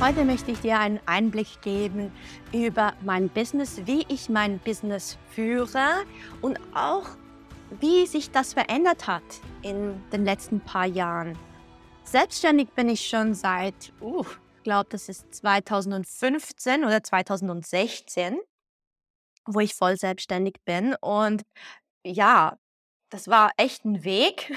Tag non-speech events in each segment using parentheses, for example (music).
Heute möchte ich dir einen Einblick geben über mein Business, wie ich mein Business führe und auch wie sich das verändert hat in den letzten paar Jahren. Selbstständig bin ich schon seit, uh, ich glaube, das ist 2015 oder 2016, wo ich voll selbstständig bin. Und ja, das war echt ein Weg.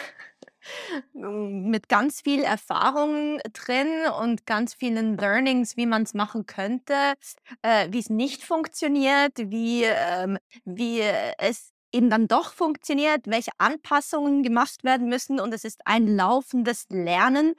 Mit ganz viel Erfahrung drin und ganz vielen Learnings, wie man es machen könnte, äh, wie es nicht funktioniert, wie, ähm, wie es eben dann doch funktioniert, welche Anpassungen gemacht werden müssen und es ist ein laufendes Lernen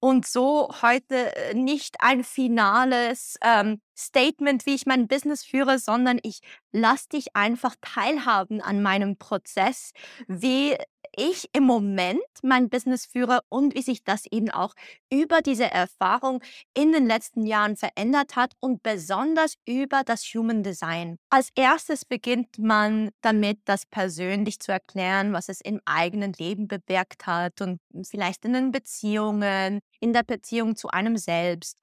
und so heute äh, nicht ein finales ähm, Statement, wie ich mein Business führe, sondern ich lasse dich einfach teilhaben an meinem Prozess, wie ich im Moment mein Business führe und wie sich das eben auch über diese Erfahrung in den letzten Jahren verändert hat und besonders über das Human Design. Als erstes beginnt man damit, das persönlich zu erklären, was es im eigenen Leben bewirkt hat und vielleicht in den Beziehungen, in der Beziehung zu einem selbst.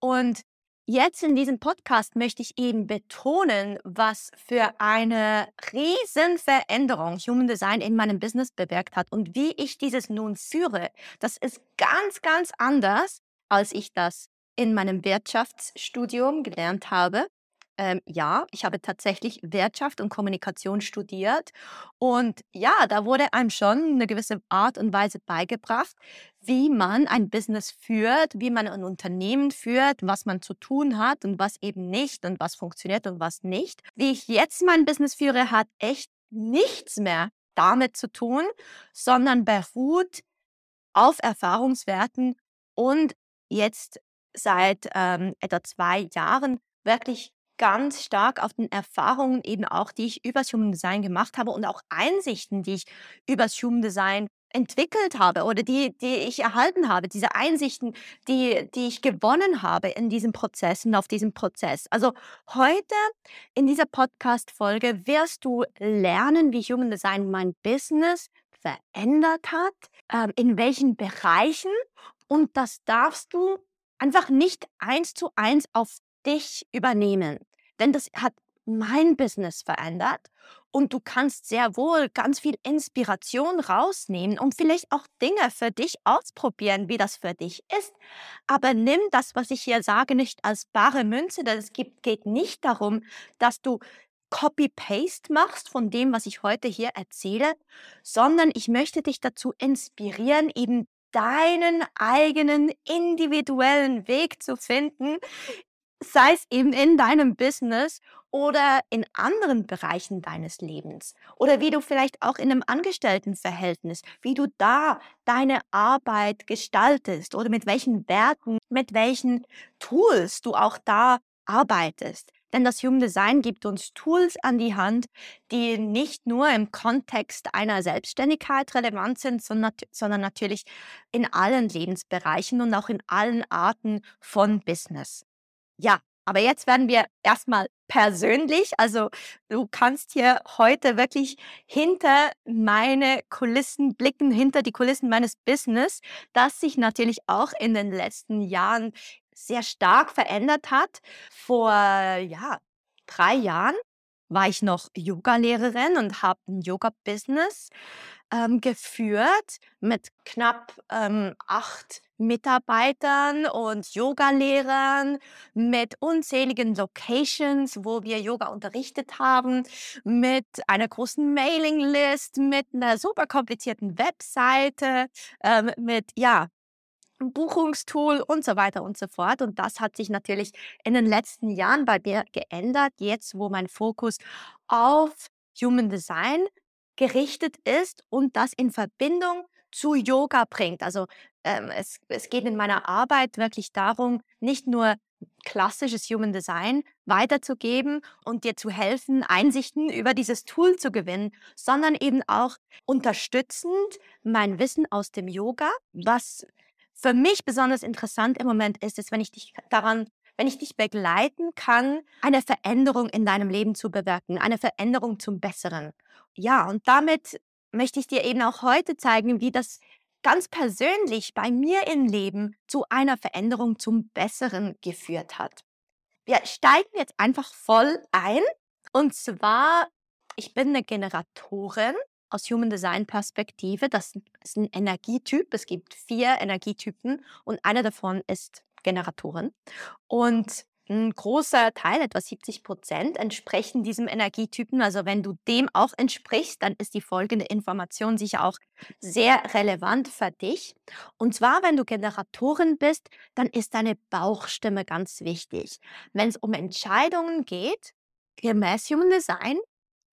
Und Jetzt in diesem Podcast möchte ich eben betonen, was für eine Riesenveränderung Human Design in meinem Business bewirkt hat und wie ich dieses nun führe. Das ist ganz, ganz anders, als ich das in meinem Wirtschaftsstudium gelernt habe. Ähm, ja, ich habe tatsächlich Wirtschaft und Kommunikation studiert. Und ja, da wurde einem schon eine gewisse Art und Weise beigebracht, wie man ein Business führt, wie man ein Unternehmen führt, was man zu tun hat und was eben nicht und was funktioniert und was nicht. Wie ich jetzt mein Business führe, hat echt nichts mehr damit zu tun, sondern beruht auf Erfahrungswerten und jetzt seit ähm, etwa zwei Jahren wirklich ganz stark auf den Erfahrungen eben auch, die ich übers Human Design gemacht habe und auch Einsichten, die ich übers Human Design entwickelt habe oder die, die ich erhalten habe, diese Einsichten, die, die ich gewonnen habe in diesem Prozess und auf diesem Prozess. Also heute in dieser Podcast-Folge wirst du lernen, wie Human Design mein Business verändert hat, ähm, in welchen Bereichen und das darfst du einfach nicht eins zu eins auf dich übernehmen. Denn das hat mein Business verändert und du kannst sehr wohl ganz viel Inspiration rausnehmen und vielleicht auch Dinge für dich ausprobieren, wie das für dich ist. Aber nimm das, was ich hier sage, nicht als bare Münze, denn es geht nicht darum, dass du Copy-Paste machst von dem, was ich heute hier erzähle, sondern ich möchte dich dazu inspirieren, eben deinen eigenen individuellen Weg zu finden, sei es eben in deinem Business oder in anderen Bereichen deines Lebens oder wie du vielleicht auch in einem Angestelltenverhältnis, wie du da deine Arbeit gestaltest oder mit welchen Werten, mit welchen Tools du auch da arbeitest. Denn das Human Design gibt uns Tools an die Hand, die nicht nur im Kontext einer Selbstständigkeit relevant sind, sondern, sondern natürlich in allen Lebensbereichen und auch in allen Arten von Business. Ja, aber jetzt werden wir erstmal persönlich. Also du kannst hier heute wirklich hinter meine Kulissen blicken, hinter die Kulissen meines Business, das sich natürlich auch in den letzten Jahren sehr stark verändert hat. Vor ja, drei Jahren war ich noch Yoga-Lehrerin und habe ein Yoga-Business ähm, geführt mit knapp ähm, acht Mitarbeitern und Yoga-Lehrern, mit unzähligen Locations, wo wir Yoga unterrichtet haben, mit einer großen Mailinglist, mit einer super komplizierten Webseite, ähm, mit ja Buchungstool und so weiter und so fort. Und das hat sich natürlich in den letzten Jahren bei mir geändert, jetzt wo mein Fokus auf Human Design gerichtet ist und das in Verbindung zu Yoga bringt. Also ähm, es, es geht in meiner Arbeit wirklich darum, nicht nur klassisches Human Design weiterzugeben und dir zu helfen, Einsichten über dieses Tool zu gewinnen, sondern eben auch unterstützend mein Wissen aus dem Yoga, was für mich besonders interessant im Moment ist, ist, wenn ich dich daran, wenn ich dich begleiten kann, eine Veränderung in deinem Leben zu bewirken, eine Veränderung zum Besseren. Ja, und damit möchte ich dir eben auch heute zeigen, wie das ganz persönlich bei mir im Leben zu einer Veränderung zum Besseren geführt hat. Wir steigen jetzt einfach voll ein. Und zwar, ich bin eine Generatorin aus Human Design Perspektive. Das ist ein Energietyp. Es gibt vier Energietypen und einer davon ist Generatoren. Und ein großer Teil, etwa 70 Prozent, entsprechen diesem Energietypen. Also wenn du dem auch entsprichst, dann ist die folgende Information sicher auch sehr relevant für dich. Und zwar, wenn du Generatorin bist, dann ist deine Bauchstimme ganz wichtig. Wenn es um Entscheidungen geht, gemäß Human Design,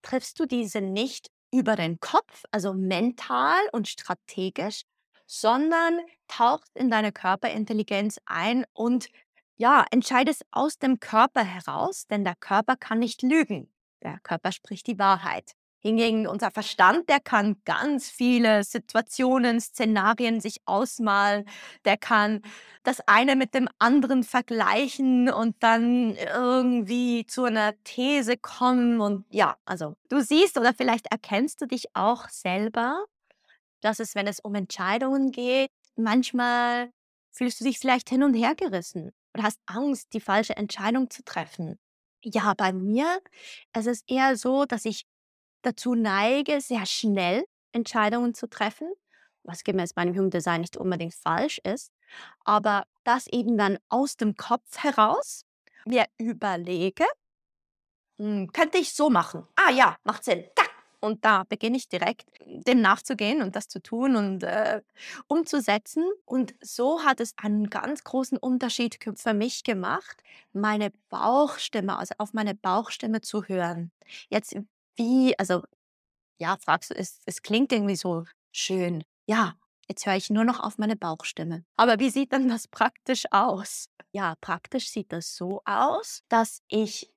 triffst du diese nicht über den Kopf, also mental und strategisch, sondern tauchst in deine Körperintelligenz ein und ja, entscheidest aus dem Körper heraus, denn der Körper kann nicht lügen. Der Körper spricht die Wahrheit. Hingegen unser Verstand, der kann ganz viele Situationen, Szenarien sich ausmalen. Der kann das eine mit dem anderen vergleichen und dann irgendwie zu einer These kommen. Und ja, also du siehst oder vielleicht erkennst du dich auch selber, dass es, wenn es um Entscheidungen geht, manchmal fühlst du dich vielleicht hin und her gerissen oder hast Angst, die falsche Entscheidung zu treffen. Ja, bei mir es ist eher so, dass ich dazu neige, sehr schnell Entscheidungen zu treffen, was gemäß meinem Human Design nicht unbedingt falsch ist, aber das eben dann aus dem Kopf heraus mir überlege, hm, könnte ich so machen? Ah ja, macht Sinn. Da. Und da beginne ich direkt, dem nachzugehen und das zu tun und äh, umzusetzen. Und so hat es einen ganz großen Unterschied für mich gemacht, meine Bauchstimme, also auf meine Bauchstimme zu hören. Jetzt wie also, ja, fragst du, es es klingt irgendwie so schön. Ja, jetzt höre ich nur noch auf meine Bauchstimme. Aber wie sieht denn das praktisch aus? Ja, praktisch sieht das so aus, dass ich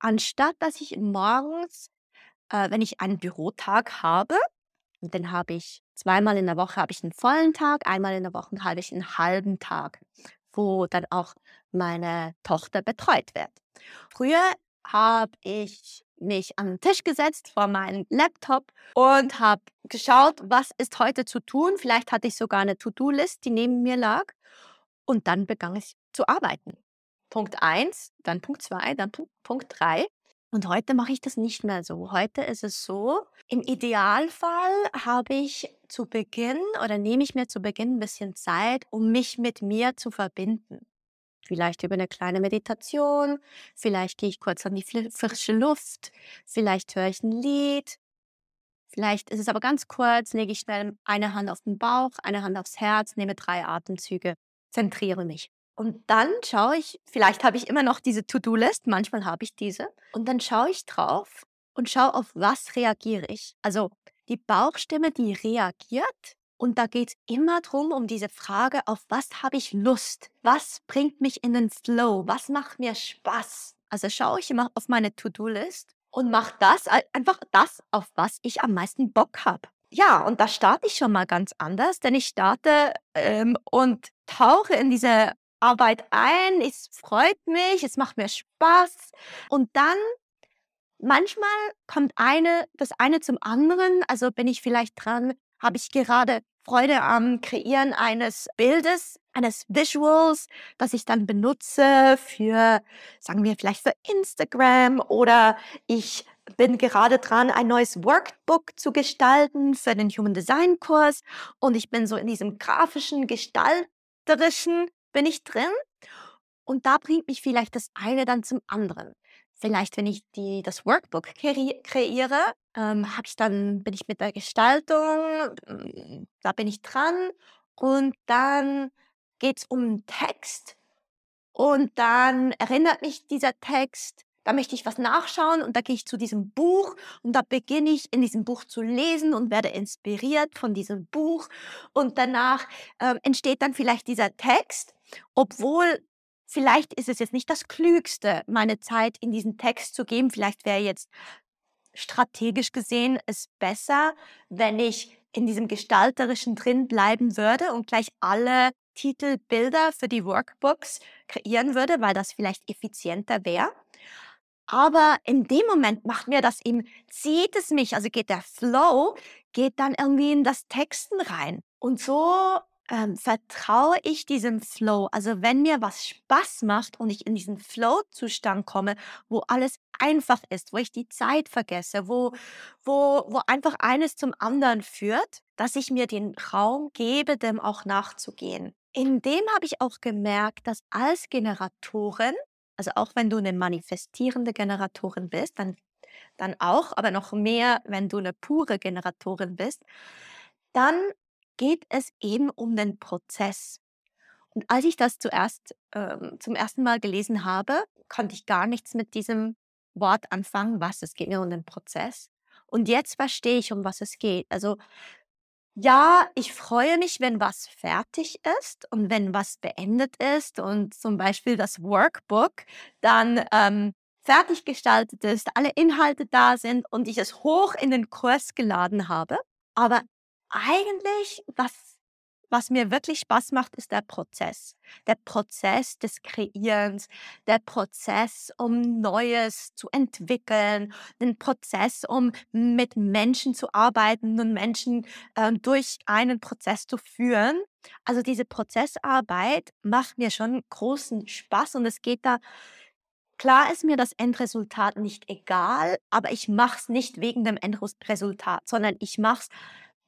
anstatt dass ich morgens, äh, wenn ich einen Bürotag habe dann habe ich zweimal in der Woche habe ich einen vollen Tag, einmal in der Woche habe ich einen halben Tag, wo dann auch meine Tochter betreut wird. Früher habe ich mich an den Tisch gesetzt vor meinem Laptop und habe geschaut, was ist heute zu tun. Vielleicht hatte ich sogar eine To-Do-List, die neben mir lag. Und dann begann ich zu arbeiten. Punkt 1, dann Punkt 2, dann Punkt 3. Und heute mache ich das nicht mehr so. Heute ist es so, im Idealfall habe ich zu Beginn oder nehme ich mir zu Beginn ein bisschen Zeit, um mich mit mir zu verbinden. Vielleicht über eine kleine Meditation, vielleicht gehe ich kurz an die frische Luft, vielleicht höre ich ein Lied, vielleicht ist es aber ganz kurz, lege ich schnell eine Hand auf den Bauch, eine Hand aufs Herz, nehme drei Atemzüge, zentriere mich. Und dann schaue ich, vielleicht habe ich immer noch diese To-Do-List, manchmal habe ich diese, und dann schaue ich drauf und schaue, auf was reagiere ich. Also die Bauchstimme, die reagiert und da geht es immer drum um diese Frage, auf was habe ich Lust? Was bringt mich in den Flow? Was macht mir Spaß? Also schaue ich immer auf meine To-Do-List und mache das, einfach das, auf was ich am meisten Bock habe. Ja, und da starte ich schon mal ganz anders, denn ich starte ähm, und tauche in diese Arbeit ein. Es freut mich, es macht mir Spaß. Und dann manchmal kommt eine, das eine zum anderen. Also bin ich vielleicht dran, habe ich gerade Freude am Kreieren eines Bildes, eines Visuals, das ich dann benutze für, sagen wir vielleicht für Instagram oder ich bin gerade dran, ein neues Workbook zu gestalten für den Human Design Kurs und ich bin so in diesem grafischen, gestalterischen bin ich drin und da bringt mich vielleicht das eine dann zum anderen. Vielleicht, wenn ich die, das Workbook kre kreiere, ähm, ich dann, bin ich mit der Gestaltung, mm, da bin ich dran und dann geht es um Text und dann erinnert mich dieser Text, da möchte ich was nachschauen und da gehe ich zu diesem Buch und da beginne ich in diesem Buch zu lesen und werde inspiriert von diesem Buch und danach ähm, entsteht dann vielleicht dieser Text, obwohl vielleicht ist es jetzt nicht das Klügste, meine Zeit in diesen Text zu geben. Vielleicht wäre jetzt strategisch gesehen es besser, wenn ich in diesem Gestalterischen drin bleiben würde und gleich alle Titelbilder für die Workbooks kreieren würde, weil das vielleicht effizienter wäre. Aber in dem Moment macht mir das eben, zieht es mich, also geht der Flow, geht dann irgendwie in das Texten rein. Und so ähm, vertraue ich diesem Flow. Also wenn mir was Spaß macht und ich in diesen Flow-Zustand komme, wo alles einfach ist, wo ich die Zeit vergesse, wo, wo, wo einfach eines zum anderen führt, dass ich mir den Raum gebe, dem auch nachzugehen. In dem habe ich auch gemerkt, dass als Generatorin, also auch wenn du eine manifestierende Generatorin bist, dann, dann auch, aber noch mehr, wenn du eine pure Generatorin bist, dann geht es eben um den Prozess. Und als ich das zuerst ähm, zum ersten Mal gelesen habe, konnte ich gar nichts mit diesem Wort anfangen, was es geht mir um den Prozess. Und jetzt verstehe ich, um was es geht. Also ja, ich freue mich, wenn was fertig ist und wenn was beendet ist und zum Beispiel das Workbook dann ähm, fertig gestaltet ist, alle Inhalte da sind und ich es hoch in den Kurs geladen habe. Aber eigentlich, was was mir wirklich Spaß macht, ist der Prozess. Der Prozess des Kreierens, der Prozess, um Neues zu entwickeln, den Prozess, um mit Menschen zu arbeiten und Menschen äh, durch einen Prozess zu führen. Also diese Prozessarbeit macht mir schon großen Spaß und es geht da Klar ist mir das Endresultat nicht egal, aber ich mache es nicht wegen dem Endresultat, sondern ich mache es,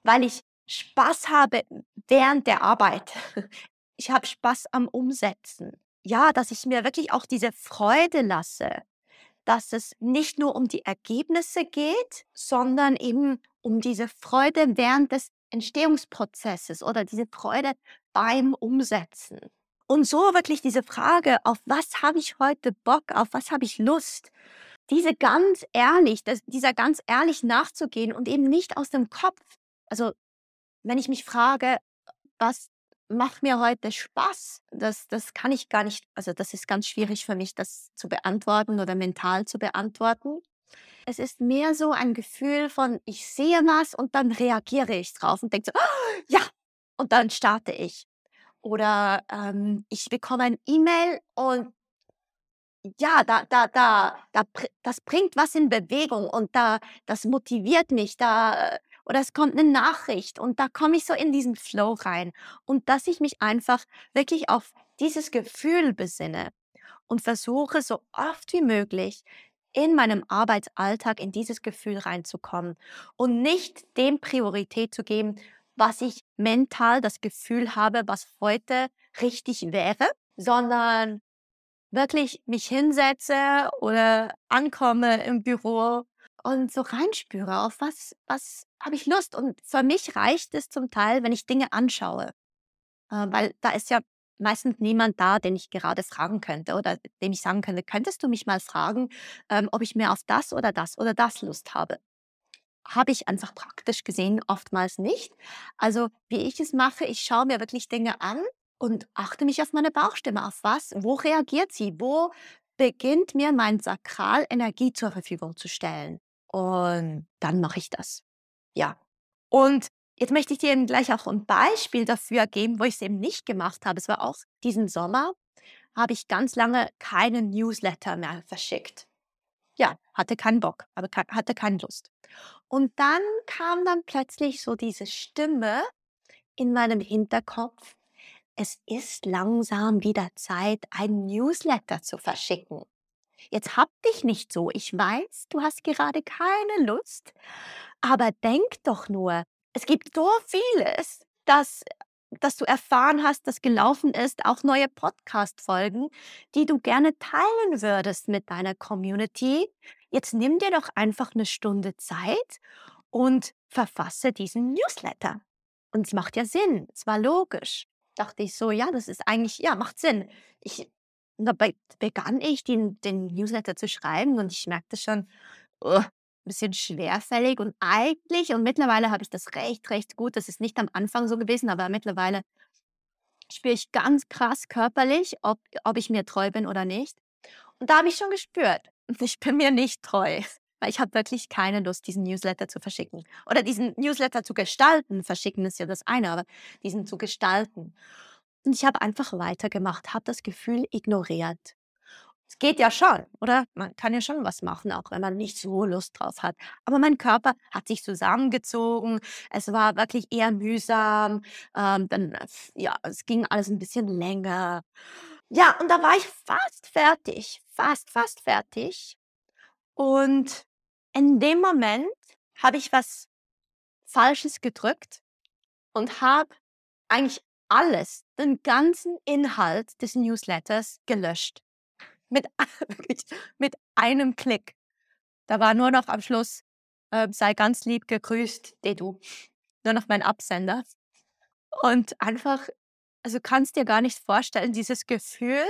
weil ich Spaß habe während der Arbeit. (laughs) Ich habe Spaß am Umsetzen. Ja, dass ich mir wirklich auch diese Freude lasse, dass es nicht nur um die Ergebnisse geht, sondern eben um diese Freude während des Entstehungsprozesses oder diese Freude beim Umsetzen. Und so wirklich diese Frage, auf was habe ich heute Bock, auf was habe ich Lust, diese ganz ehrlich, das, dieser ganz ehrlich nachzugehen und eben nicht aus dem Kopf. Also wenn ich mich frage, was macht mir heute Spaß, das, das kann ich gar nicht, also das ist ganz schwierig für mich, das zu beantworten oder mental zu beantworten. Es ist mehr so ein Gefühl von, ich sehe was und dann reagiere ich drauf und denke so, oh, (gasps) ja, und dann starte ich. Oder ähm, ich bekomme ein E-Mail und ja, da, da, da, da, das bringt was in Bewegung und da, das motiviert mich, da oder es kommt eine Nachricht und da komme ich so in diesen Flow rein und dass ich mich einfach wirklich auf dieses Gefühl besinne und versuche so oft wie möglich in meinem Arbeitsalltag in dieses Gefühl reinzukommen und nicht dem Priorität zu geben, was ich mental das Gefühl habe, was heute richtig wäre, sondern wirklich mich hinsetze oder ankomme im Büro und so reinspüre, auf was, was habe ich Lust. Und für mich reicht es zum Teil, wenn ich Dinge anschaue, äh, weil da ist ja meistens niemand da, den ich gerade fragen könnte oder dem ich sagen könnte, könntest du mich mal fragen, ähm, ob ich mehr auf das oder das oder das Lust habe. Habe ich einfach praktisch gesehen oftmals nicht. Also wie ich es mache, ich schaue mir wirklich Dinge an und achte mich auf meine Bauchstimme, auf was, wo reagiert sie, wo beginnt mir mein Sakral Energie zur Verfügung zu stellen. Und dann mache ich das. Ja. Und jetzt möchte ich dir gleich auch ein Beispiel dafür geben, wo ich es eben nicht gemacht habe. Es war auch diesen Sommer, habe ich ganz lange keinen Newsletter mehr verschickt. Ja, hatte keinen Bock, aber hatte keine Lust. Und dann kam dann plötzlich so diese Stimme in meinem Hinterkopf, es ist langsam wieder Zeit, ein Newsletter zu verschicken. Jetzt hab dich nicht so. Ich weiß, du hast gerade keine Lust, aber denk doch nur, es gibt so vieles, das dass du erfahren hast, dass gelaufen ist, auch neue Podcast-Folgen, die du gerne teilen würdest mit deiner Community. Jetzt nimm dir doch einfach eine Stunde Zeit und verfasse diesen Newsletter. Und es macht ja Sinn, es war logisch. Dachte ich so, ja, das ist eigentlich, ja, macht Sinn. Ich, dabei begann ich, den, den Newsletter zu schreiben und ich merkte schon, oh, ein bisschen schwerfällig und eigentlich, und mittlerweile habe ich das recht, recht gut, das ist nicht am Anfang so gewesen, aber mittlerweile spüre ich ganz krass körperlich, ob, ob ich mir treu bin oder nicht. Und da habe ich schon gespürt, (laughs) ich bin mir nicht treu weil ich habe wirklich keine Lust, diesen Newsletter zu verschicken. Oder diesen Newsletter zu gestalten. Verschicken ist ja das eine, aber diesen zu gestalten. Und ich habe einfach weitergemacht, habe das Gefühl ignoriert. Es geht ja schon, oder? Man kann ja schon was machen, auch wenn man nicht so Lust drauf hat. Aber mein Körper hat sich zusammengezogen. Es war wirklich eher mühsam. Ähm, dann, ja, es ging alles ein bisschen länger. Ja, und da war ich fast fertig. Fast, fast fertig. Und in dem Moment habe ich was Falsches gedrückt und habe eigentlich alles, den ganzen Inhalt des Newsletters gelöscht. Mit, (laughs) mit einem Klick. Da war nur noch am Schluss, äh, sei ganz lieb gegrüßt, Dedu. Nur noch mein Absender. Und einfach, also kannst dir gar nicht vorstellen, dieses Gefühl,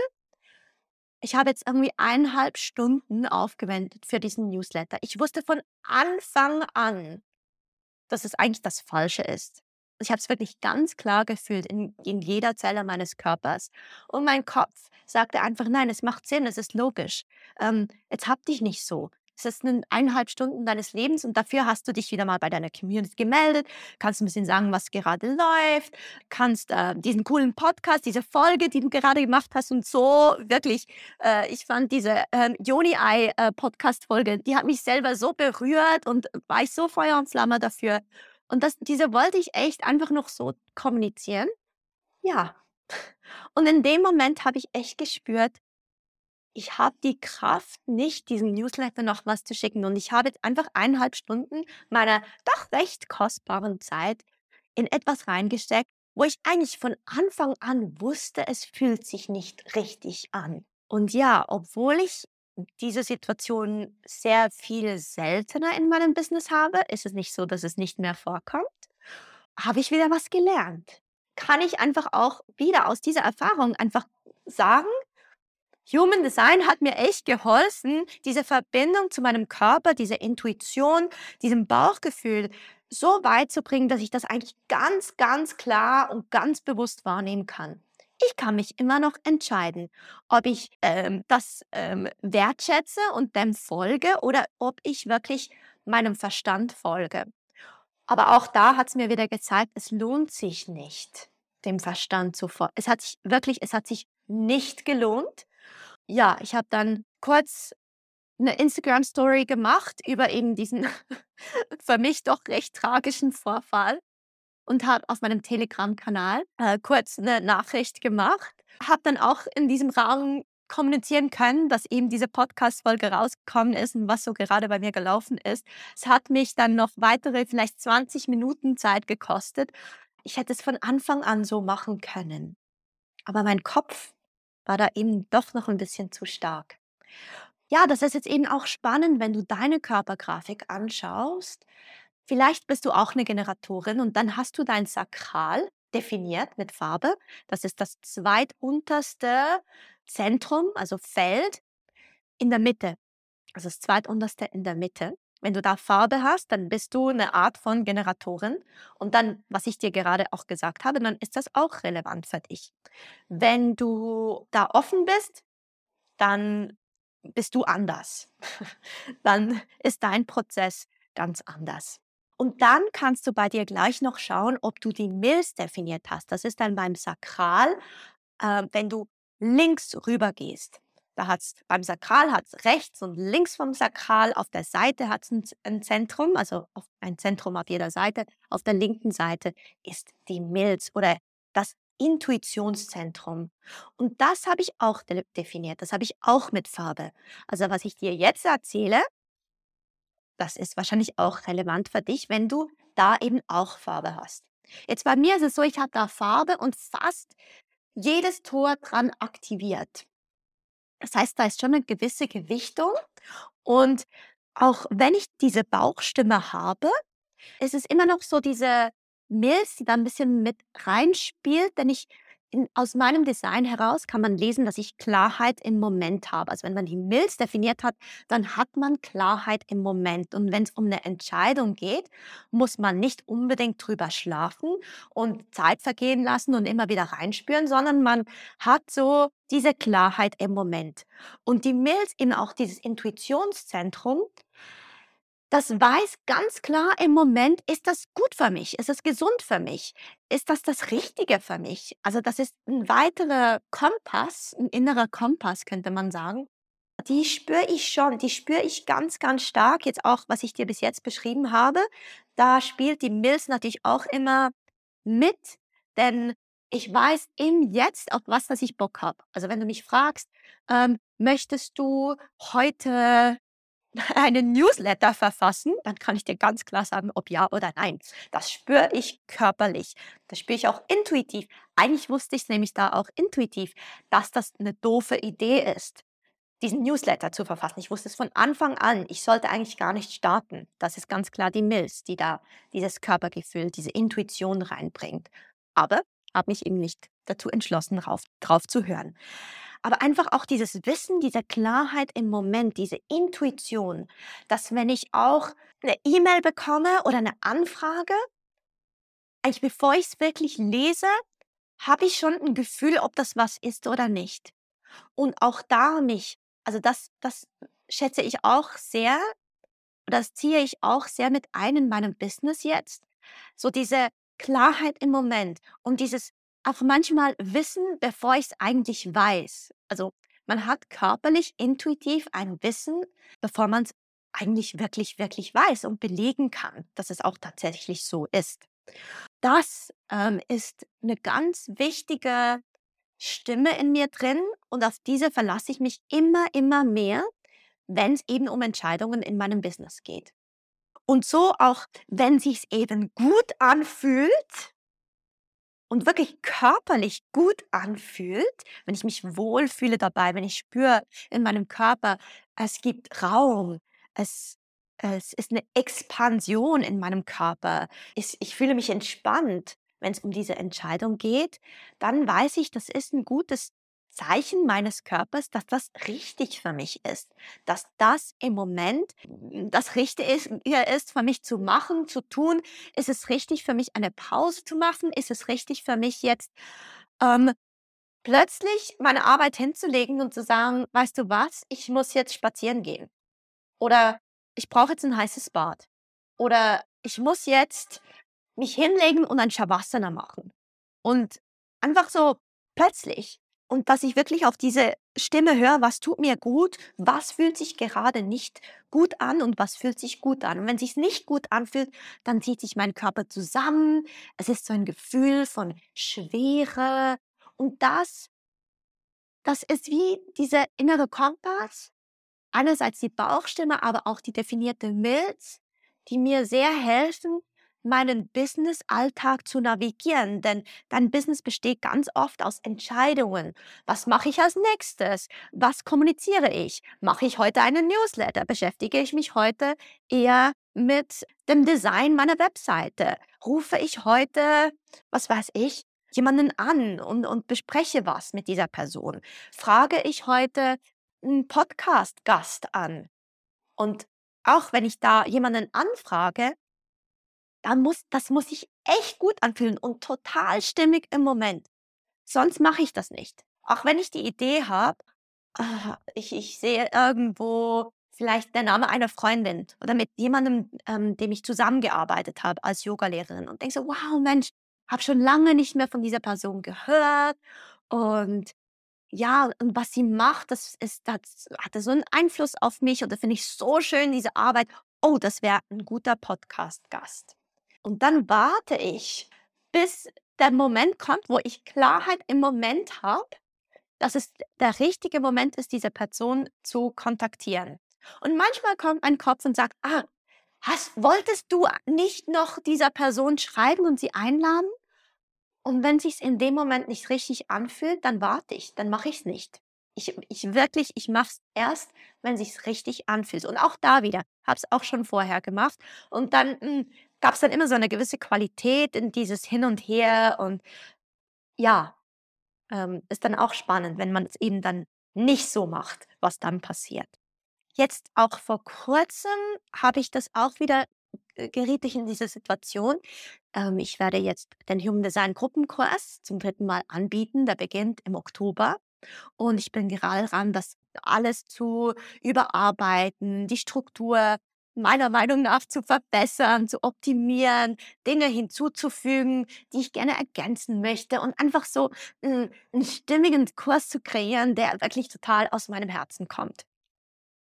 ich habe jetzt irgendwie eineinhalb Stunden aufgewendet für diesen Newsletter. Ich wusste von Anfang an, dass es eigentlich das Falsche ist. Ich habe es wirklich ganz klar gefühlt in, in jeder Zelle meines Körpers. Und mein Kopf sagte einfach, nein, es macht Sinn, es ist logisch. Ähm, jetzt hab dich nicht so. Es ist eineinhalb Stunden deines Lebens und dafür hast du dich wieder mal bei deiner Community gemeldet, kannst ein bisschen sagen, was gerade läuft, kannst äh, diesen coolen Podcast, diese Folge, die du gerade gemacht hast und so wirklich, äh, ich fand diese äh, Joni Eye äh, Podcast Folge, die hat mich selber so berührt und war ich so Feuer und Flamme dafür. Und das, diese wollte ich echt einfach noch so kommunizieren. Ja. Und in dem Moment habe ich echt gespürt, ich habe die Kraft nicht, diesem Newsletter noch was zu schicken. Und ich habe jetzt einfach eineinhalb Stunden meiner doch recht kostbaren Zeit in etwas reingesteckt, wo ich eigentlich von Anfang an wusste, es fühlt sich nicht richtig an. Und ja, obwohl ich diese Situation sehr viel seltener in meinem Business habe, ist es nicht so, dass es nicht mehr vorkommt, habe ich wieder was gelernt. Kann ich einfach auch wieder aus dieser Erfahrung einfach sagen, Human Design hat mir echt geholfen, diese Verbindung zu meinem Körper, diese Intuition, diesem Bauchgefühl so weit zu bringen, dass ich das eigentlich ganz, ganz klar und ganz bewusst wahrnehmen kann. Ich kann mich immer noch entscheiden, ob ich ähm, das ähm, wertschätze und dem folge oder ob ich wirklich meinem Verstand folge. Aber auch da hat es mir wieder gezeigt, es lohnt sich nicht, dem Verstand zu folgen. Es hat sich wirklich, es hat sich nicht gelohnt, ja, ich habe dann kurz eine Instagram-Story gemacht über eben diesen (laughs) für mich doch recht tragischen Vorfall und habe auf meinem Telegram-Kanal äh, kurz eine Nachricht gemacht. Habe dann auch in diesem Raum kommunizieren können, dass eben diese Podcast-Folge rausgekommen ist und was so gerade bei mir gelaufen ist. Es hat mich dann noch weitere vielleicht 20 Minuten Zeit gekostet. Ich hätte es von Anfang an so machen können. Aber mein Kopf war da eben doch noch ein bisschen zu stark. Ja, das ist jetzt eben auch spannend, wenn du deine Körpergrafik anschaust. Vielleicht bist du auch eine Generatorin und dann hast du dein Sakral definiert mit Farbe. Das ist das zweitunterste Zentrum, also Feld in der Mitte. Also das zweitunterste in der Mitte. Wenn du da Farbe hast, dann bist du eine Art von Generatorin. Und dann, was ich dir gerade auch gesagt habe, dann ist das auch relevant für dich. Wenn du da offen bist, dann bist du anders. (laughs) dann ist dein Prozess ganz anders. Und dann kannst du bei dir gleich noch schauen, ob du die Milz definiert hast. Das ist dann beim Sakral, äh, wenn du links rüber gehst. Da hat's beim Sakral hat es rechts und links vom Sakral, auf der Seite hat es ein Zentrum, also ein Zentrum auf jeder Seite. Auf der linken Seite ist die Milz oder das Intuitionszentrum. Und das habe ich auch de definiert. Das habe ich auch mit Farbe. Also was ich dir jetzt erzähle, das ist wahrscheinlich auch relevant für dich, wenn du da eben auch Farbe hast. Jetzt bei mir ist es so, ich habe da Farbe und fast jedes Tor dran aktiviert. Das heißt, da ist schon eine gewisse Gewichtung und auch wenn ich diese Bauchstimme habe, ist es immer noch so diese Milz, die da ein bisschen mit reinspielt, denn ich in, aus meinem Design heraus kann man lesen, dass ich Klarheit im Moment habe. Also wenn man die Milz definiert hat, dann hat man Klarheit im Moment. Und wenn es um eine Entscheidung geht, muss man nicht unbedingt drüber schlafen und Zeit vergehen lassen und immer wieder reinspüren, sondern man hat so diese Klarheit im Moment. Und die Milz, eben auch dieses Intuitionszentrum, das weiß ganz klar im Moment, ist das gut für mich? Ist es gesund für mich? Ist das das Richtige für mich? Also das ist ein weiterer Kompass, ein innerer Kompass, könnte man sagen. Die spüre ich schon, die spüre ich ganz, ganz stark. Jetzt auch, was ich dir bis jetzt beschrieben habe. Da spielt die Milz natürlich auch immer mit, denn ich weiß im Jetzt, auf was dass ich Bock habe. Also wenn du mich fragst, ähm, möchtest du heute (laughs) einen Newsletter verfassen, dann kann ich dir ganz klar sagen, ob ja oder nein. Das spüre ich körperlich. Das spüre ich auch intuitiv. Eigentlich wusste ich es nämlich da auch intuitiv, dass das eine doofe Idee ist, diesen Newsletter zu verfassen. Ich wusste es von Anfang an. Ich sollte eigentlich gar nicht starten. Das ist ganz klar die Milz, die da dieses Körpergefühl, diese Intuition reinbringt. Aber habe mich eben nicht dazu entschlossen, drauf, drauf zu hören aber einfach auch dieses Wissen, diese Klarheit im Moment, diese Intuition, dass wenn ich auch eine E-Mail bekomme oder eine Anfrage, eigentlich bevor ich es wirklich lese, habe ich schon ein Gefühl, ob das was ist oder nicht. Und auch da mich, also das, das schätze ich auch sehr, das ziehe ich auch sehr mit ein in meinem Business jetzt. So diese Klarheit im Moment und dieses auch manchmal wissen, bevor ich es eigentlich weiß. Also man hat körperlich, intuitiv ein Wissen, bevor man es eigentlich wirklich, wirklich weiß und belegen kann, dass es auch tatsächlich so ist. Das ähm, ist eine ganz wichtige Stimme in mir drin und auf diese verlasse ich mich immer, immer mehr, wenn es eben um Entscheidungen in meinem Business geht. Und so auch, wenn sich eben gut anfühlt, und wirklich körperlich gut anfühlt, wenn ich mich wohlfühle dabei, wenn ich spüre in meinem Körper, es gibt Raum, es, es ist eine Expansion in meinem Körper, ich, ich fühle mich entspannt, wenn es um diese Entscheidung geht, dann weiß ich, das ist ein gutes Zeichen meines Körpers, dass das richtig für mich ist, dass das im Moment hm, das Richtige ist, ist für mich zu machen, zu tun. Ist es richtig für mich, eine Pause zu machen? Ist es richtig für mich jetzt ähm, plötzlich meine Arbeit hinzulegen und zu sagen, weißt du was, ich muss jetzt spazieren gehen oder ich brauche jetzt ein heißes Bad oder ich muss jetzt mich hinlegen und ein Shavasana machen und einfach so plötzlich und dass ich wirklich auf diese Stimme höre, was tut mir gut, was fühlt sich gerade nicht gut an und was fühlt sich gut an. Und wenn es sich nicht gut anfühlt, dann zieht sich mein Körper zusammen. Es ist so ein Gefühl von Schwere. Und das, das ist wie dieser innere Kompass. Einerseits die Bauchstimme, aber auch die definierte Milz, die mir sehr helfen, meinen Business-Alltag zu navigieren, denn dein Business besteht ganz oft aus Entscheidungen. Was mache ich als nächstes? Was kommuniziere ich? Mache ich heute einen Newsletter? Beschäftige ich mich heute eher mit dem Design meiner Webseite? Rufe ich heute, was weiß ich, jemanden an und, und bespreche was mit dieser Person? Frage ich heute einen Podcast-Gast an? Und auch wenn ich da jemanden anfrage, dann muss, das muss sich echt gut anfühlen und total stimmig im Moment. Sonst mache ich das nicht. Auch wenn ich die Idee habe, ah, ich, ich sehe irgendwo vielleicht der Name einer Freundin oder mit jemandem, ähm, dem ich zusammengearbeitet habe als Yogalehrerin und denke so, wow, Mensch, habe schon lange nicht mehr von dieser Person gehört und ja, und was sie macht, das ist, das hatte so einen Einfluss auf mich und da finde ich so schön, diese Arbeit. Oh, das wäre ein guter Podcast-Gast. Und dann warte ich, bis der Moment kommt, wo ich Klarheit im Moment habe, dass es der richtige Moment ist, diese Person zu kontaktieren. Und manchmal kommt mein Kopf und sagt, ah, hast, wolltest du nicht noch dieser Person schreiben und sie einladen? Und wenn sich's in dem Moment nicht richtig anfühlt, dann warte ich, dann mache ich's nicht. Ich, ich wirklich, ich mache es erst, wenn sich's richtig anfühlt. Und auch da wieder, habe es auch schon vorher gemacht. Und dann hm, gab es dann immer so eine gewisse Qualität in dieses Hin und Her. Und ja, ähm, ist dann auch spannend, wenn man es eben dann nicht so macht, was dann passiert. Jetzt auch vor kurzem habe ich das auch wieder äh, geriet ich in diese Situation. Ähm, ich werde jetzt den Human Design Gruppenkurs zum dritten Mal anbieten. Der beginnt im Oktober. Und ich bin gerade dran, das alles zu überarbeiten, die Struktur meiner Meinung nach zu verbessern, zu optimieren, Dinge hinzuzufügen, die ich gerne ergänzen möchte und einfach so einen, einen stimmigen Kurs zu kreieren, der wirklich total aus meinem Herzen kommt.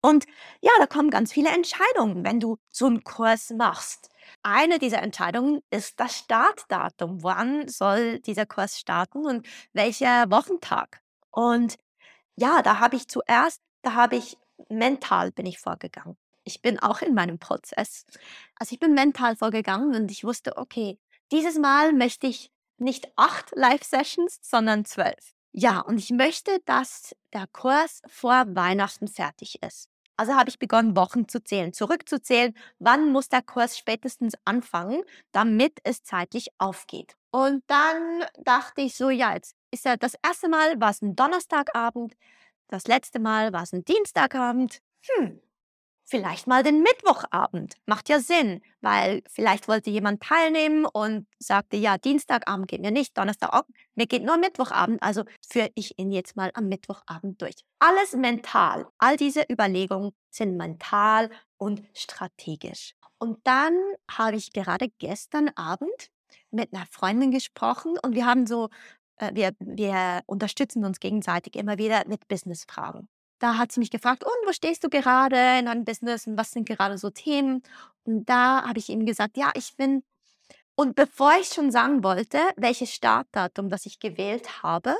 Und ja, da kommen ganz viele Entscheidungen, wenn du so einen Kurs machst. Eine dieser Entscheidungen ist das Startdatum. Wann soll dieser Kurs starten und welcher Wochentag? Und ja, da habe ich zuerst, da habe ich mental bin ich vorgegangen. Ich bin auch in meinem Prozess. Also ich bin mental vorgegangen und ich wusste, okay, dieses Mal möchte ich nicht acht Live-Sessions, sondern zwölf. Ja, und ich möchte, dass der Kurs vor Weihnachten fertig ist. Also habe ich begonnen, Wochen zu zählen, zurückzuzählen, wann muss der Kurs spätestens anfangen, damit es zeitlich aufgeht. Und dann dachte ich so, ja, jetzt ist ja das erste Mal war es ein Donnerstagabend, das letzte Mal war es ein Dienstagabend. Hm, vielleicht mal den Mittwochabend. Macht ja Sinn, weil vielleicht wollte jemand teilnehmen und sagte, ja, Dienstagabend geht mir nicht, Donnerstagabend, mir geht nur Mittwochabend, also führe ich ihn jetzt mal am Mittwochabend durch. Alles mental. All diese Überlegungen sind mental und strategisch. Und dann habe ich gerade gestern Abend mit einer Freundin gesprochen und wir haben so, äh, wir, wir unterstützen uns gegenseitig immer wieder mit Businessfragen. Da hat sie mich gefragt: „Und wo stehst du gerade in deinem Business und was sind gerade so Themen?“ Und da habe ich ihm gesagt: „Ja, ich bin“ und bevor ich schon sagen wollte, welches Startdatum, das ich gewählt habe,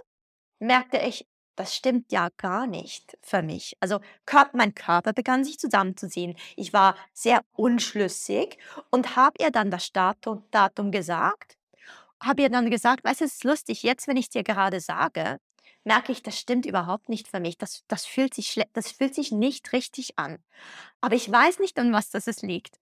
merkte ich, das stimmt ja gar nicht für mich. Also mein Körper begann sich zusammenzuziehen. Ich war sehr unschlüssig und habe ihr dann das Startdatum Datum gesagt. Habe ihr dann gesagt: „Weißt du, es ist lustig, jetzt, wenn ich dir gerade sage, merke ich, das stimmt überhaupt nicht für mich. Das, das, fühlt sich das fühlt sich nicht richtig an. Aber ich weiß nicht, an was das liegt.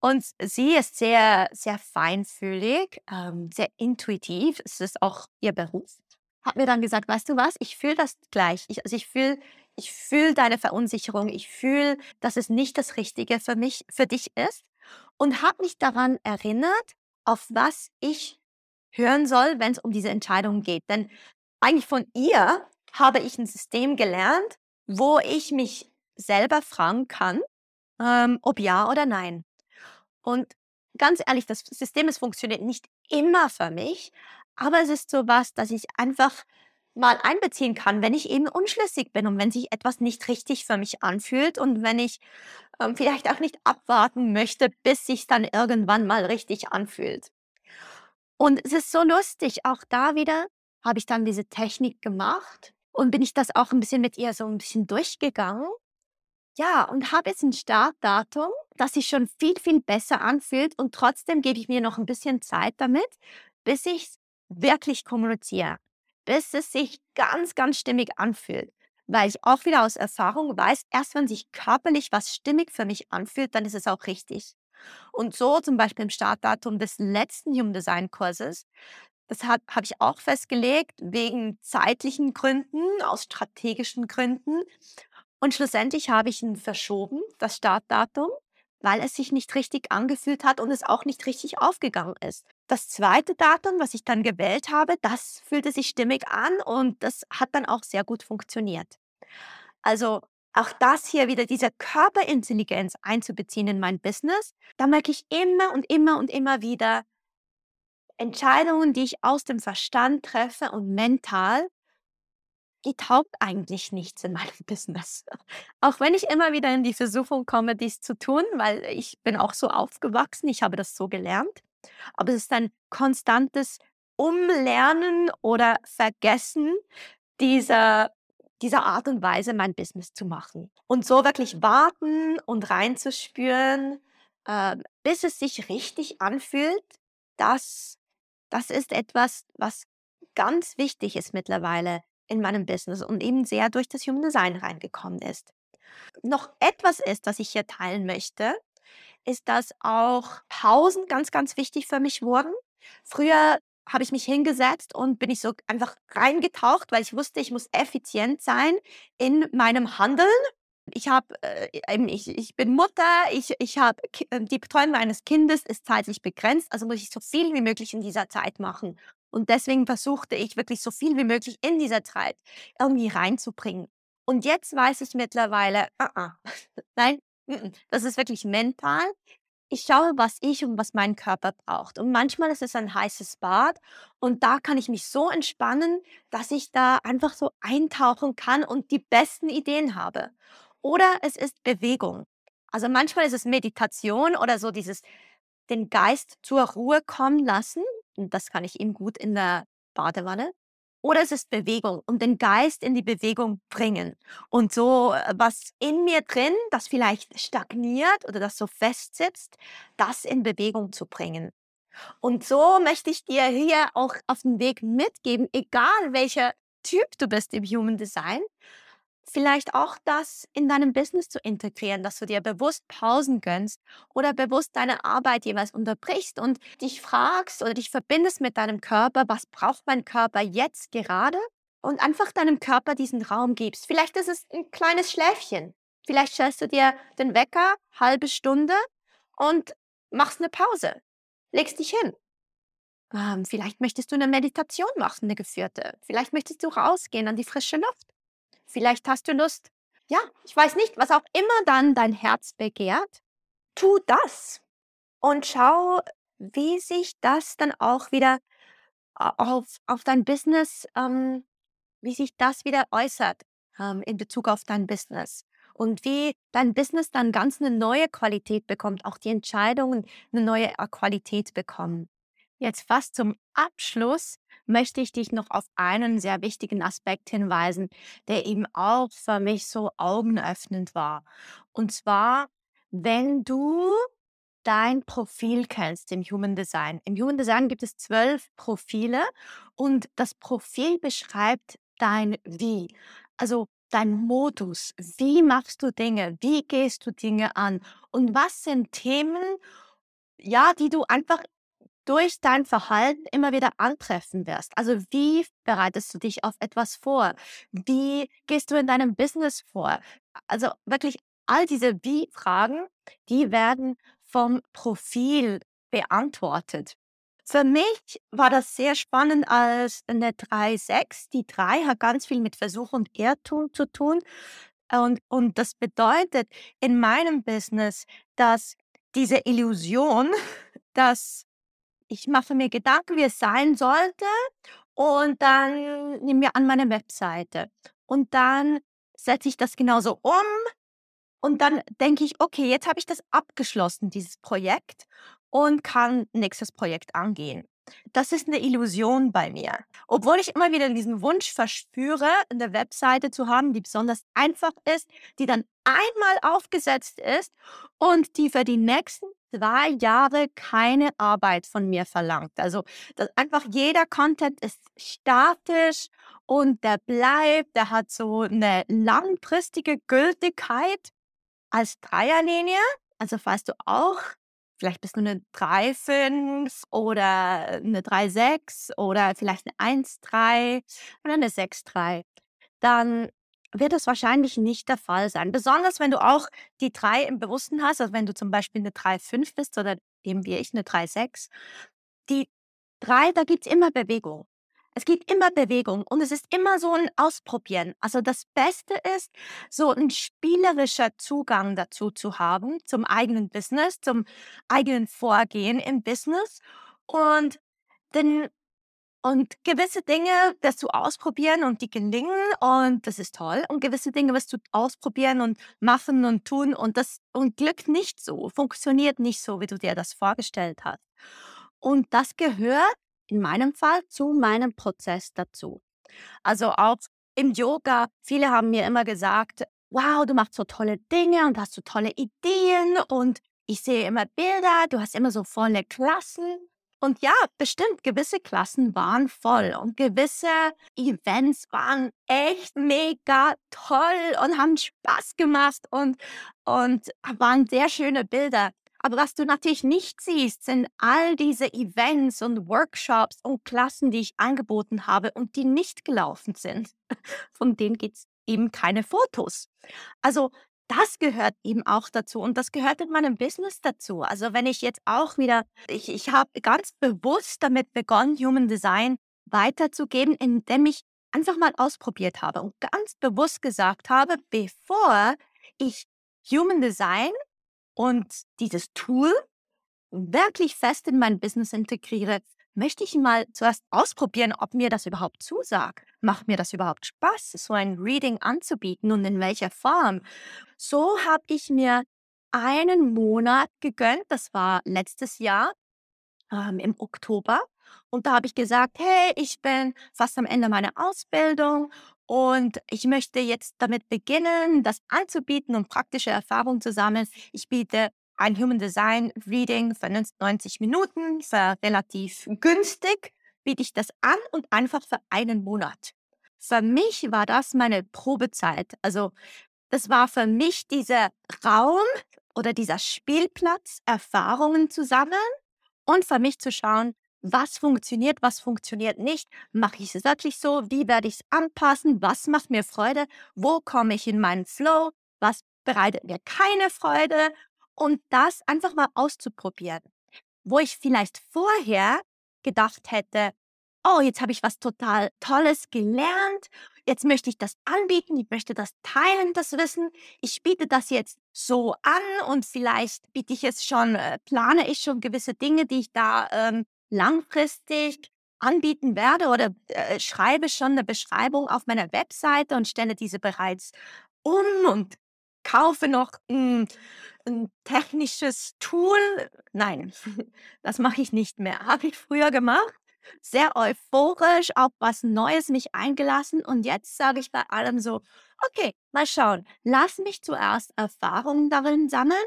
Und sie ist sehr, sehr feinfühlig, ähm, sehr intuitiv. Es ist auch ihr Beruf. Hat mir dann gesagt, weißt du was, ich fühle das gleich. Ich, also ich fühle ich fühl deine Verunsicherung. Ich fühle, dass es nicht das Richtige für mich, für dich ist. Und hat mich daran erinnert, auf was ich hören soll, wenn es um diese Entscheidung geht. Denn eigentlich von ihr habe ich ein System gelernt, wo ich mich selber fragen kann, ähm, ob ja oder nein. Und ganz ehrlich, das System, es funktioniert nicht immer für mich, aber es ist so was, dass ich einfach mal einbeziehen kann, wenn ich eben unschlüssig bin und wenn sich etwas nicht richtig für mich anfühlt und wenn ich ähm, vielleicht auch nicht abwarten möchte, bis sich dann irgendwann mal richtig anfühlt. Und es ist so lustig, auch da wieder, habe ich dann diese Technik gemacht und bin ich das auch ein bisschen mit ihr so ein bisschen durchgegangen. Ja, und habe jetzt ein Startdatum, das sich schon viel, viel besser anfühlt und trotzdem gebe ich mir noch ein bisschen Zeit damit, bis ich's wirklich kommuniziere, bis es sich ganz, ganz stimmig anfühlt. Weil ich auch wieder aus Erfahrung weiß, erst wenn sich körperlich was stimmig für mich anfühlt, dann ist es auch richtig. Und so zum Beispiel im Startdatum des letzten Human Design Kurses das habe ich auch festgelegt, wegen zeitlichen Gründen, aus strategischen Gründen. Und schlussendlich habe ich ihn verschoben, das Startdatum, weil es sich nicht richtig angefühlt hat und es auch nicht richtig aufgegangen ist. Das zweite Datum, was ich dann gewählt habe, das fühlte sich stimmig an und das hat dann auch sehr gut funktioniert. Also auch das hier wieder, diese Körperintelligenz einzubeziehen in mein Business, da merke ich immer und immer und immer wieder, Entscheidungen, die ich aus dem Verstand treffe und mental, die taugt eigentlich nichts in meinem (laughs) Business. Auch wenn ich immer wieder in die Versuchung komme, dies zu tun, weil ich bin auch so aufgewachsen, ich habe das so gelernt. Aber es ist ein konstantes umlernen oder vergessen, dieser, dieser Art und Weise mein Business zu machen. Und so wirklich warten und reinzuspüren, äh, bis es sich richtig anfühlt, das, das ist etwas, was ganz wichtig ist mittlerweile in meinem Business und eben sehr durch das Human Design reingekommen ist. Noch etwas ist, was ich hier teilen möchte, ist, dass auch Pausen ganz, ganz wichtig für mich wurden. Früher habe ich mich hingesetzt und bin ich so einfach reingetaucht, weil ich wusste, ich muss effizient sein in meinem Handeln. Ich habe, äh, ich, ich bin Mutter, ich, ich habe äh, die Betreuung meines Kindes ist zeitlich begrenzt, also muss ich so viel wie möglich in dieser Zeit machen. Und deswegen versuchte ich wirklich so viel wie möglich in dieser Zeit irgendwie reinzubringen. Und jetzt weiß ich mittlerweile, uh -uh. (laughs) nein, das ist wirklich mental. Ich schaue, was ich und was mein Körper braucht. Und manchmal ist es ein heißes Bad und da kann ich mich so entspannen, dass ich da einfach so eintauchen kann und die besten Ideen habe. Oder es ist Bewegung. Also manchmal ist es Meditation oder so dieses den Geist zur Ruhe kommen lassen. Und das kann ich eben gut in der Badewanne. Oder es ist Bewegung und den Geist in die Bewegung bringen. Und so äh, was in mir drin, das vielleicht stagniert oder das so festsitzt, das in Bewegung zu bringen. Und so möchte ich dir hier auch auf den Weg mitgeben, egal welcher Typ du bist im Human Design, vielleicht auch das in deinem Business zu integrieren, dass du dir bewusst Pausen gönnst oder bewusst deine Arbeit jeweils unterbrichst und dich fragst oder dich verbindest mit deinem Körper, was braucht mein Körper jetzt gerade? Und einfach deinem Körper diesen Raum gibst. Vielleicht ist es ein kleines Schläfchen. Vielleicht stellst du dir den Wecker, halbe Stunde und machst eine Pause. Legst dich hin. Ähm, vielleicht möchtest du eine Meditation machen, eine geführte. Vielleicht möchtest du rausgehen an die frische Luft. Vielleicht hast du Lust. Ja, ich weiß nicht, was auch immer dann dein Herz begehrt. Tu das und schau, wie sich das dann auch wieder auf, auf dein Business, ähm, wie sich das wieder äußert ähm, in Bezug auf dein Business. Und wie dein Business dann ganz eine neue Qualität bekommt, auch die Entscheidungen eine neue äh, Qualität bekommen. Jetzt fast zum Abschluss möchte ich dich noch auf einen sehr wichtigen Aspekt hinweisen, der eben auch für mich so augenöffnend war. Und zwar, wenn du dein Profil kennst im Human Design. Im Human Design gibt es zwölf Profile und das Profil beschreibt dein Wie. Also dein Modus. Wie machst du Dinge? Wie gehst du Dinge an? Und was sind Themen, ja, die du einfach durch dein Verhalten immer wieder antreffen wirst. Also wie bereitest du dich auf etwas vor? Wie gehst du in deinem Business vor? Also wirklich all diese Wie-Fragen, die werden vom Profil beantwortet. Für mich war das sehr spannend als eine 3.6. Die 3 hat ganz viel mit Versuch und Irrtum zu tun. Und, und das bedeutet in meinem Business, dass diese Illusion, (laughs) dass ich mache mir Gedanken, wie es sein sollte und dann nehme mir an meine Webseite. Und dann setze ich das genauso um und dann denke ich, okay, jetzt habe ich das abgeschlossen, dieses Projekt und kann nächstes Projekt angehen. Das ist eine Illusion bei mir. Obwohl ich immer wieder diesen Wunsch verspüre, eine Webseite zu haben, die besonders einfach ist, die dann einmal aufgesetzt ist und die für die nächsten zwei Jahre keine Arbeit von mir verlangt. Also einfach jeder Content ist statisch und der bleibt, der hat so eine langfristige Gültigkeit als Dreierlinie. Also falls du auch vielleicht bist du eine 3,5 oder eine 3,6 oder vielleicht eine 1,3 oder eine 6,3, dann wird das wahrscheinlich nicht der Fall sein. Besonders wenn du auch die 3 im Bewussten hast, also wenn du zum Beispiel eine 3,5 bist oder eben wie ich eine 3,6. Die 3, da gibt es immer Bewegung. Es gibt immer Bewegung und es ist immer so ein Ausprobieren. Also das Beste ist, so ein spielerischer Zugang dazu zu haben, zum eigenen Business, zum eigenen Vorgehen im Business und den und gewisse Dinge wirst du ausprobieren und die gelingen und das ist toll. Und gewisse Dinge wirst du ausprobieren und machen und tun und das und Glück nicht so, funktioniert nicht so, wie du dir das vorgestellt hast. Und das gehört in meinem Fall zu meinem Prozess dazu. Also auch im Yoga, viele haben mir immer gesagt, wow, du machst so tolle Dinge und hast so tolle Ideen und ich sehe immer Bilder, du hast immer so volle Klassen. Und ja, bestimmt, gewisse Klassen waren voll und gewisse Events waren echt mega toll und haben Spaß gemacht und, und waren sehr schöne Bilder. Aber was du natürlich nicht siehst, sind all diese Events und Workshops und Klassen, die ich angeboten habe und die nicht gelaufen sind. (laughs) Von denen gibt es eben keine Fotos. Also das gehört eben auch dazu und das gehört in meinem Business dazu. Also wenn ich jetzt auch wieder, ich, ich habe ganz bewusst damit begonnen, Human Design weiterzugeben, indem ich einfach mal ausprobiert habe und ganz bewusst gesagt habe, bevor ich Human Design und dieses Tool wirklich fest in mein Business integriere, möchte ich mal zuerst ausprobieren, ob mir das überhaupt zusagt. Macht mir das überhaupt Spaß, so ein Reading anzubieten und in welcher Form? So habe ich mir einen Monat gegönnt, das war letztes Jahr ähm, im Oktober. Und da habe ich gesagt, hey, ich bin fast am Ende meiner Ausbildung und ich möchte jetzt damit beginnen, das anzubieten und praktische Erfahrungen zu sammeln. Ich biete ein Human Design Reading für 90 Minuten, für relativ günstig, biete ich das an und einfach für einen Monat. Für mich war das meine Probezeit. Also das war für mich dieser Raum oder dieser Spielplatz, Erfahrungen zu sammeln und für mich zu schauen, was funktioniert, was funktioniert nicht. Mache ich es wirklich so? Wie werde ich es anpassen? Was macht mir Freude? Wo komme ich in meinen Flow? Was bereitet mir keine Freude? Und das einfach mal auszuprobieren. Wo ich vielleicht vorher gedacht hätte, oh, jetzt habe ich was total Tolles gelernt, jetzt möchte ich das anbieten, ich möchte das teilen, das Wissen. Ich biete das jetzt so an und vielleicht biete ich es schon, äh, plane ich schon gewisse Dinge, die ich da ähm, langfristig anbieten werde oder äh, schreibe schon eine Beschreibung auf meiner Webseite und stelle diese bereits um und kaufe noch ein, ein technisches Tool. Nein, (laughs) das mache ich nicht mehr. Habe ich früher gemacht. Sehr euphorisch auf was Neues mich eingelassen und jetzt sage ich bei allem so, okay, mal schauen, lass mich zuerst Erfahrungen darin sammeln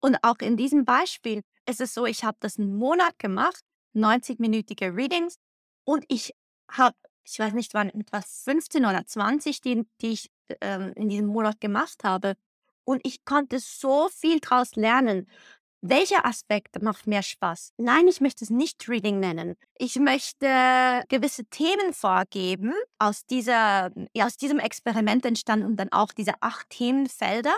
und auch in diesem Beispiel ist es so, ich habe das einen Monat gemacht 90-minütige Readings und ich habe, ich weiß nicht wann, etwas 15 oder 20, die, die ich ähm, in diesem Monat gemacht habe. Und ich konnte so viel daraus lernen. Welcher Aspekt macht mehr Spaß? Nein, ich möchte es nicht Reading nennen. Ich möchte gewisse Themen vorgeben. Aus, dieser, ja, aus diesem Experiment entstanden dann auch diese acht Themenfelder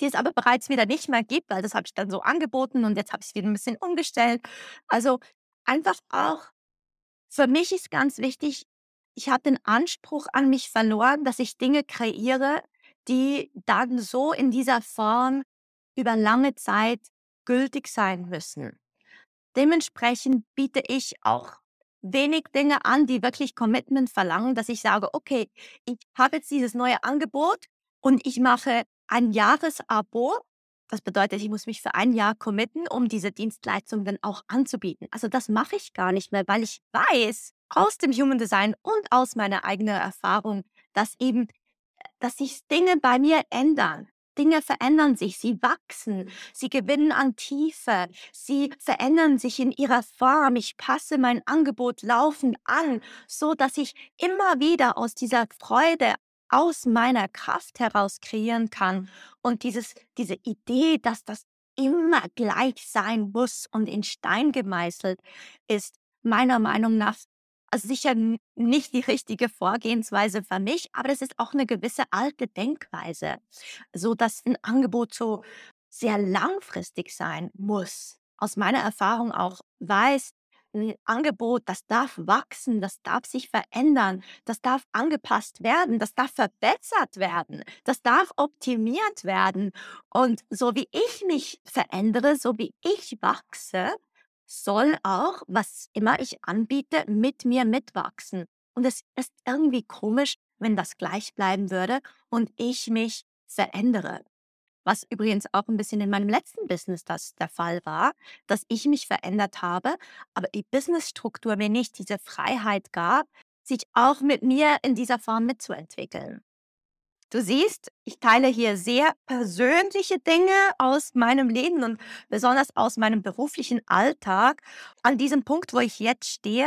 die es aber bereits wieder nicht mehr gibt, weil das habe ich dann so angeboten und jetzt habe ich es wieder ein bisschen umgestellt. Also einfach auch, für mich ist ganz wichtig, ich habe den Anspruch an mich verloren, dass ich Dinge kreiere, die dann so in dieser Form über lange Zeit gültig sein müssen. Dementsprechend biete ich auch wenig Dinge an, die wirklich Commitment verlangen, dass ich sage, okay, ich habe jetzt dieses neue Angebot und ich mache ein Jahresabo. Das bedeutet, ich muss mich für ein Jahr committen, um diese Dienstleistung dann auch anzubieten. Also das mache ich gar nicht mehr, weil ich weiß aus dem Human Design und aus meiner eigenen Erfahrung, dass eben, dass sich Dinge bei mir ändern. Dinge verändern sich, sie wachsen, sie gewinnen an Tiefe, sie verändern sich in ihrer Form. Ich passe mein Angebot laufend an, so dass ich immer wieder aus dieser Freude, aus meiner Kraft heraus kreieren kann. Und dieses, diese Idee, dass das immer gleich sein muss und in Stein gemeißelt, ist meiner Meinung nach also sicher nicht die richtige Vorgehensweise für mich, aber das ist auch eine gewisse alte Denkweise, so dass ein Angebot so sehr langfristig sein muss. Aus meiner Erfahrung auch weiß, ein Angebot, das darf wachsen, das darf sich verändern, das darf angepasst werden, das darf verbessert werden, das darf optimiert werden. Und so wie ich mich verändere, so wie ich wachse, soll auch, was immer ich anbiete, mit mir mitwachsen. Und es ist irgendwie komisch, wenn das gleich bleiben würde und ich mich verändere. was übrigens auch ein bisschen in meinem letzten Business das der Fall war, dass ich mich verändert habe, aber die Businessstruktur mir nicht diese Freiheit gab, sich auch mit mir in dieser Form mitzuentwickeln. Du siehst, ich teile hier sehr persönliche Dinge aus meinem Leben und besonders aus meinem beruflichen Alltag. An diesem Punkt, wo ich jetzt stehe,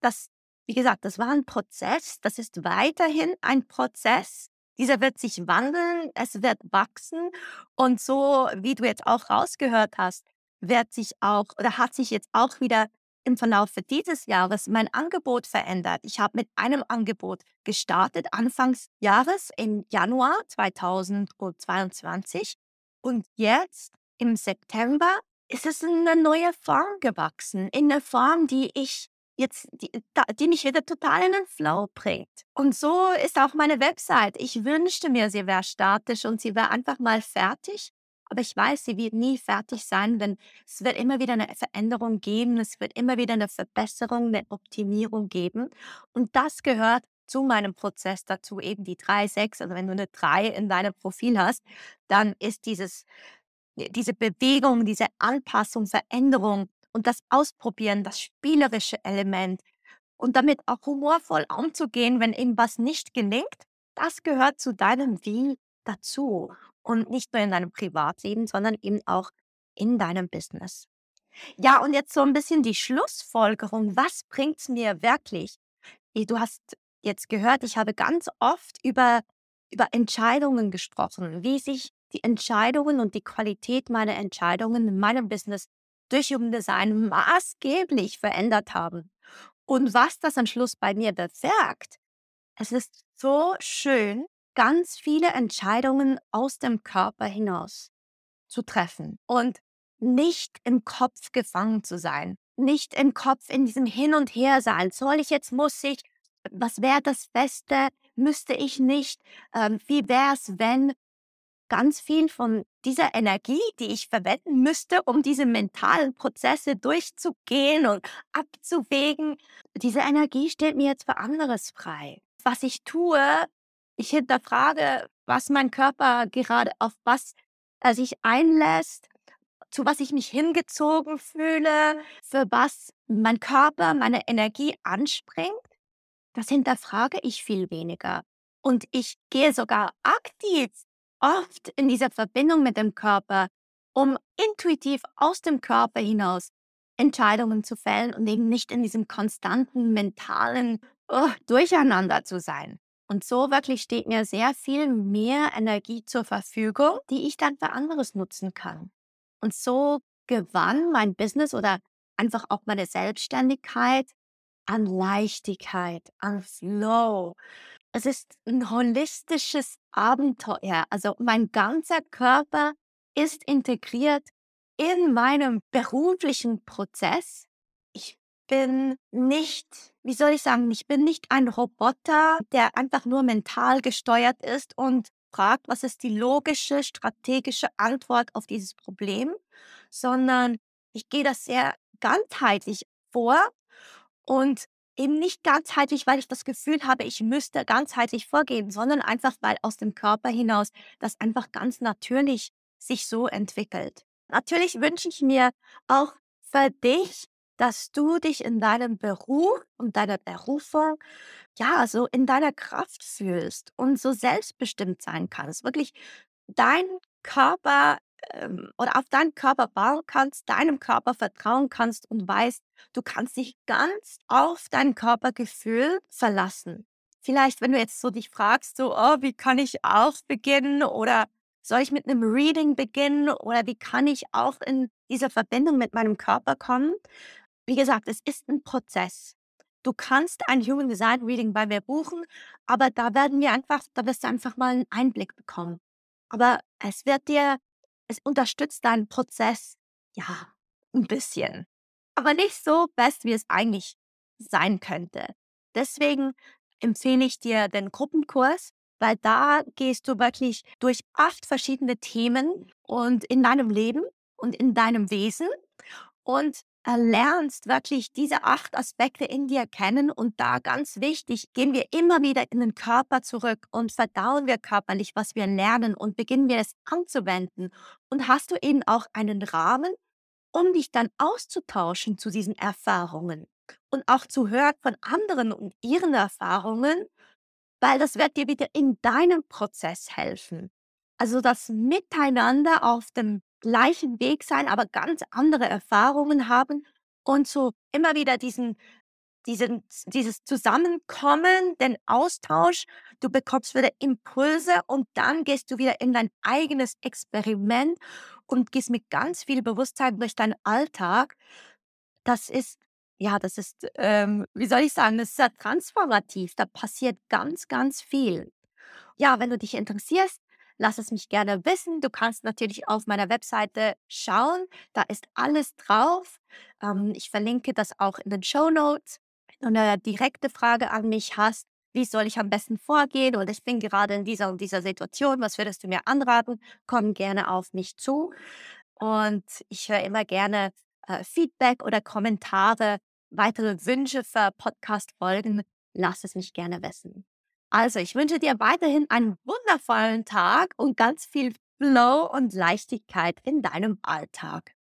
das, wie gesagt, das war ein Prozess, das ist weiterhin ein Prozess. Dieser wird sich wandeln, es wird wachsen und so, wie du jetzt auch rausgehört hast, wird sich auch oder hat sich jetzt auch wieder im Verlauf dieses Jahres mein Angebot verändert. Ich habe mit einem Angebot gestartet, Anfangs Jahres im Januar 2022. Und jetzt im September ist es in eine neue Form gewachsen. In eine Form, die ich jetzt, die, die mich wieder total in den Flow bringt. Und so ist auch meine Website. Ich wünschte mir, sie wäre statisch und sie wäre einfach mal fertig. Aber ich weiß, sie wird nie fertig sein, denn es wird immer wieder eine Veränderung geben, es wird immer wieder eine Verbesserung, eine Optimierung geben. Und das gehört zu meinem Prozess dazu, eben die 3, 6. Also wenn du eine 3 in deinem Profil hast, dann ist dieses, äh, diese Bewegung, diese Anpassung, Veränderung und das Ausprobieren, das spielerische Element und damit auch humorvoll umzugehen, wenn eben was nicht gelingt, das gehört zu deinem Wie dazu. Und nicht nur in deinem Privatleben, sondern eben auch in deinem Business. Ja, und jetzt so ein bisschen die Schlussfolgerung. Was bringt es mir wirklich? Du hast jetzt gehört, ich habe ganz oft über, über Entscheidungen gesprochen, wie sich die Entscheidungen und die Qualität meiner Entscheidungen in meinem Business durch Human Design maßgeblich verändert haben. Und was das am Schluss bei mir bewirkt, es ist so schön, ganz viele Entscheidungen aus dem Körper hinaus zu treffen und nicht im Kopf gefangen zu sein, nicht im Kopf in diesem Hin und Her sein. Soll ich jetzt, muss ich, was wäre das Beste, müsste ich nicht, ähm, wie wäre es, wenn? Ganz viel von dieser Energie, die ich verwenden müsste, um diese mentalen Prozesse durchzugehen und abzuwägen, diese Energie stellt mir jetzt für anderes frei. Was ich tue, ich hinterfrage, was mein Körper gerade auf was er sich einlässt, zu was ich mich hingezogen fühle, für was mein Körper, meine Energie anspringt. Das hinterfrage ich viel weniger. Und ich gehe sogar aktiv oft in dieser Verbindung mit dem Körper, um intuitiv aus dem Körper hinaus Entscheidungen zu fällen und eben nicht in diesem konstanten mentalen oh, Durcheinander zu sein. Und so wirklich steht mir sehr viel mehr Energie zur Verfügung, die ich dann für anderes nutzen kann. Und so gewann mein Business oder einfach auch meine Selbstständigkeit an Leichtigkeit, an Flow. Es ist ein holistisches Abenteuer. Also mein ganzer Körper ist integriert in meinem beruflichen Prozess. Ich bin nicht, wie soll ich sagen, ich bin nicht ein Roboter, der einfach nur mental gesteuert ist und fragt, was ist die logische, strategische Antwort auf dieses Problem, sondern ich gehe das sehr ganzheitlich vor und eben nicht ganzheitlich, weil ich das Gefühl habe, ich müsste ganzheitlich vorgehen, sondern einfach, weil aus dem Körper hinaus das einfach ganz natürlich sich so entwickelt. Natürlich wünsche ich mir auch für dich dass du dich in deinem Beruf und deiner Berufung, ja, so in deiner Kraft fühlst und so selbstbestimmt sein kannst. Wirklich deinen Körper ähm, oder auf deinen Körper bauen kannst, deinem Körper vertrauen kannst und weißt, du kannst dich ganz auf dein Körpergefühl verlassen. Vielleicht, wenn du jetzt so dich fragst, so, oh, wie kann ich auch beginnen oder soll ich mit einem Reading beginnen oder wie kann ich auch in diese Verbindung mit meinem Körper kommen? Wie gesagt, es ist ein Prozess. Du kannst ein Human Design Reading bei mir buchen, aber da werden wir einfach da wirst du einfach mal einen Einblick bekommen. Aber es wird dir es unterstützt deinen Prozess, ja, ein bisschen, aber nicht so best, wie es eigentlich sein könnte. Deswegen empfehle ich dir den Gruppenkurs, weil da gehst du wirklich durch acht verschiedene Themen und in deinem Leben und in deinem Wesen und lernst wirklich diese acht Aspekte in dir kennen und da ganz wichtig, gehen wir immer wieder in den Körper zurück und verdauen wir körperlich, was wir lernen und beginnen wir es anzuwenden. Und hast du eben auch einen Rahmen, um dich dann auszutauschen zu diesen Erfahrungen und auch zu hören von anderen und ihren Erfahrungen, weil das wird dir wieder in deinem Prozess helfen. Also das Miteinander auf dem gleichen Weg sein, aber ganz andere Erfahrungen haben und so immer wieder diesen, diesen, dieses Zusammenkommen, den Austausch. Du bekommst wieder Impulse und dann gehst du wieder in dein eigenes Experiment und gehst mit ganz viel Bewusstsein durch deinen Alltag. Das ist, ja, das ist, ähm, wie soll ich sagen, das ist sehr transformativ. Da passiert ganz, ganz viel. Ja, wenn du dich interessierst, lass es mich gerne wissen. Du kannst natürlich auf meiner Webseite schauen. Da ist alles drauf. Ähm, ich verlinke das auch in den Show Notes. Wenn du eine direkte Frage an mich hast, wie soll ich am besten vorgehen oder ich bin gerade in dieser und dieser Situation, was würdest du mir anraten, komm gerne auf mich zu. Und ich höre immer gerne äh, Feedback oder Kommentare, weitere Wünsche für Podcast-Folgen, lass es mich gerne wissen. Also, ich wünsche dir weiterhin einen wundervollen Tag und ganz viel Flow und Leichtigkeit in deinem Alltag.